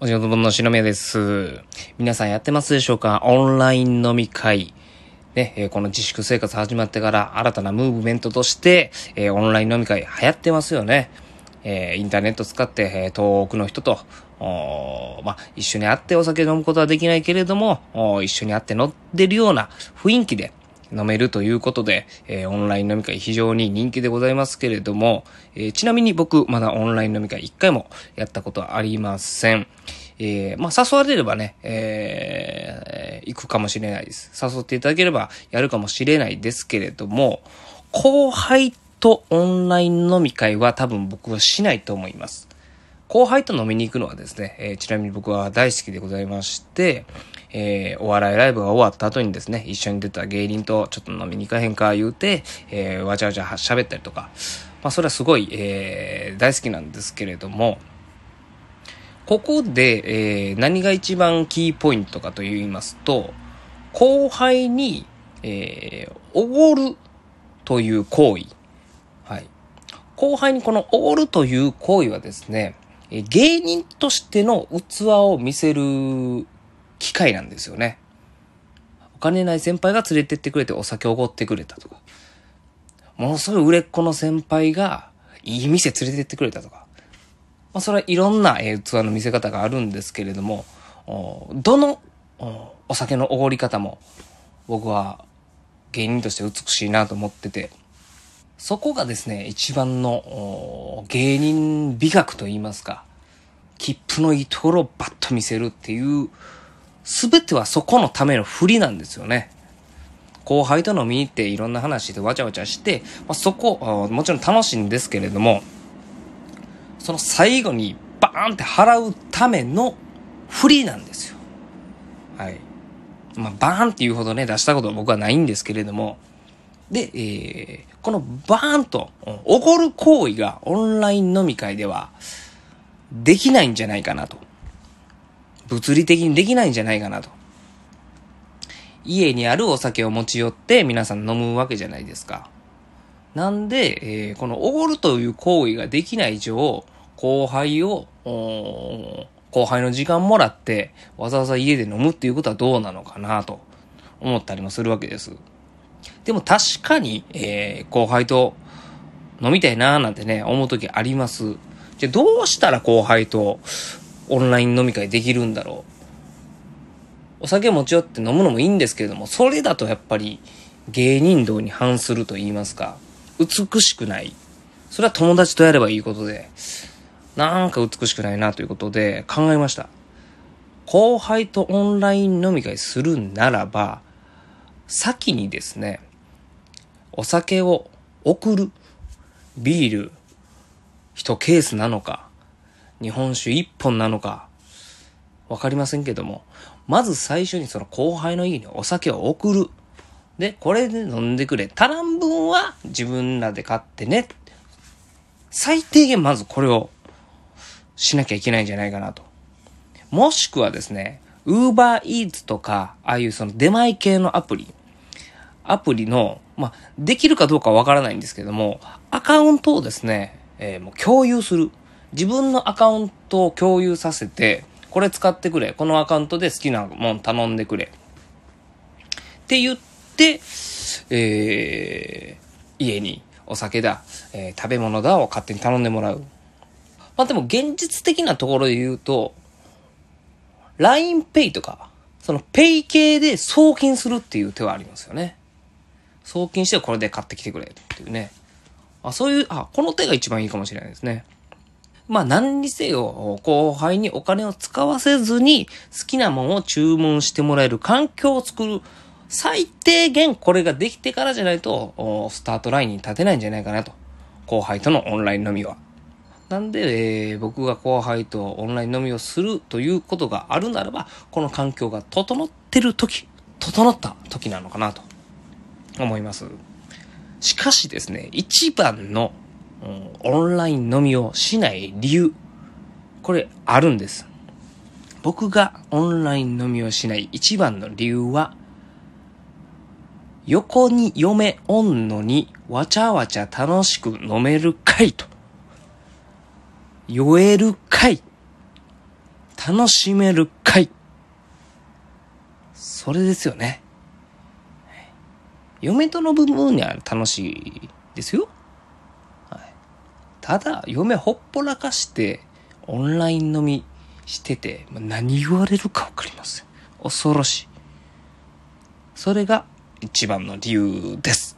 お仕事分の篠宮です。皆さんやってますでしょうか？オンライン飲み会。ね、えこの自粛生活始まってから新たなムーブメントとして、えオンライン飲み会流行ってますよね。えインターネット使って、え遠くの人と、おまあ、一緒に会ってお酒飲むことはできないけれども、一緒に会って飲んでるような雰囲気で飲めるということで、えーオンライン飲み会非常に人気でございますけれども、えーちなみに僕、まだオンライン飲み会一回もやったことはありません。えーまあ、誘われればね、えー行くかもしれないです。誘っていただければやるかもしれないですけれども、後輩とオンライン飲み会は多分僕はしないと思います。後輩と飲みに行くのはですね、えーちなみに僕は大好きでございまして、えーお笑いライブが終わった後にですね、一緒に出た芸人とちょっと飲みに行かへんか言うて、えーわちゃわちゃ喋ったりとか、まあそれはすごい、えー大好きなんですけれども、ここで、えー何が一番キーポイントかと言いますと、後輩に、えーおごるという行為。はい。後輩にこのおごるという行為はですね、え芸人としての器を見せる機会なんですよね。お金ない先輩が連れてってくれてお酒おごってくれたとか。ものすごい売れっ子の先輩がいい店連れてってくれたとか。まあ、それはいろんな、え器の見せ方があるんですけれども、どのおお酒のおごり方も僕は芸人として美しいなと思ってて、そこがですね、一番の芸人美学と言いますか、切符のいいところをバッと見せるっていう、すべてはそこのための振りなんですよね。後輩と飲みに行っていろんな話でわちゃわちゃして、まあ、そこ、もちろん楽しいんですけれども、その最後にバーンって払うためのフリーなんですよ。はい。まあ、バーンっていうほどね、出したことは僕はないんですけれども、で、えーこのバーンとおごる行為がオンライン飲み会ではできないんじゃないかなと。物理的にできないんじゃないかなと。家にあるお酒を持ち寄って皆さん飲むわけじゃないですか。なんで、えーこのおごるという行為ができない以上、後輩を、おー後輩の時間もらって、わざわざ家で飲むっていうことはどうなのかなと思ったりもするわけです。でも確かに、えー後輩と飲みたいなーなんてね、思う時あります。じゃどうしたら後輩とオンライン飲み会できるんだろう。お酒持ち寄って飲むのもいいんですけれども、それだとやっぱり芸人道に反すると言いますか、美しくない。それは友達とやればいいことで、なんか美しくないなということで考えました。後輩とオンライン飲み会するならば、先にですね、お酒を送る、ビール、一ケースなのか、日本酒一本なのか、わかりませんけども、まず最初にその後輩の家にお酒を送る。で、これで飲んでくれ。足らん分は自分らで買ってね。最低限まずこれをしなきゃいけないんじゃないかなと。もしくはですね、ウーバーイーツとか、ああいうその出前系のアプリ、アプリの、まあ、できるかどうかわからないんですけども、アカウントをですね、えーもう共有する。自分のアカウントを共有させて、これ使ってくれ。このアカウントで好きなもん頼んでくれ。って言って、えー家にお酒だ、えー食べ物だを勝手に頼んでもらう。まあでも現実的なところで言うと、LINEPay とか、その Pay 系で送金するっていう手はありますよね。送金してこれで買ってきてくれっていうね。あ、そういう、あ、この手が一番いいかもしれないですね。まあ何にせよ、後輩にお金を使わせずに好きなものを注文してもらえる環境を作る。最低限これができてからじゃないと、スタートラインに立てないんじゃないかなと。後輩とのオンライン飲みは。なんで、えー僕が後輩とオンライン飲みをするということがあるならば、この環境が整ってる時、整った時なのかなと思います。しかしですね、一番の、うんオンライン飲みをしない理由、これあるんです。僕がオンライン飲みをしない一番の理由は、横に嫁おんのにわちゃわちゃ楽しく飲めるかいと。酔えるかい楽しめる会。それですよね。嫁との部分には楽しいですよ。はい、ただ、嫁ほっぽらかして、オンライン飲みしてて、何言われるかわかりません。恐ろしい。それが一番の理由です。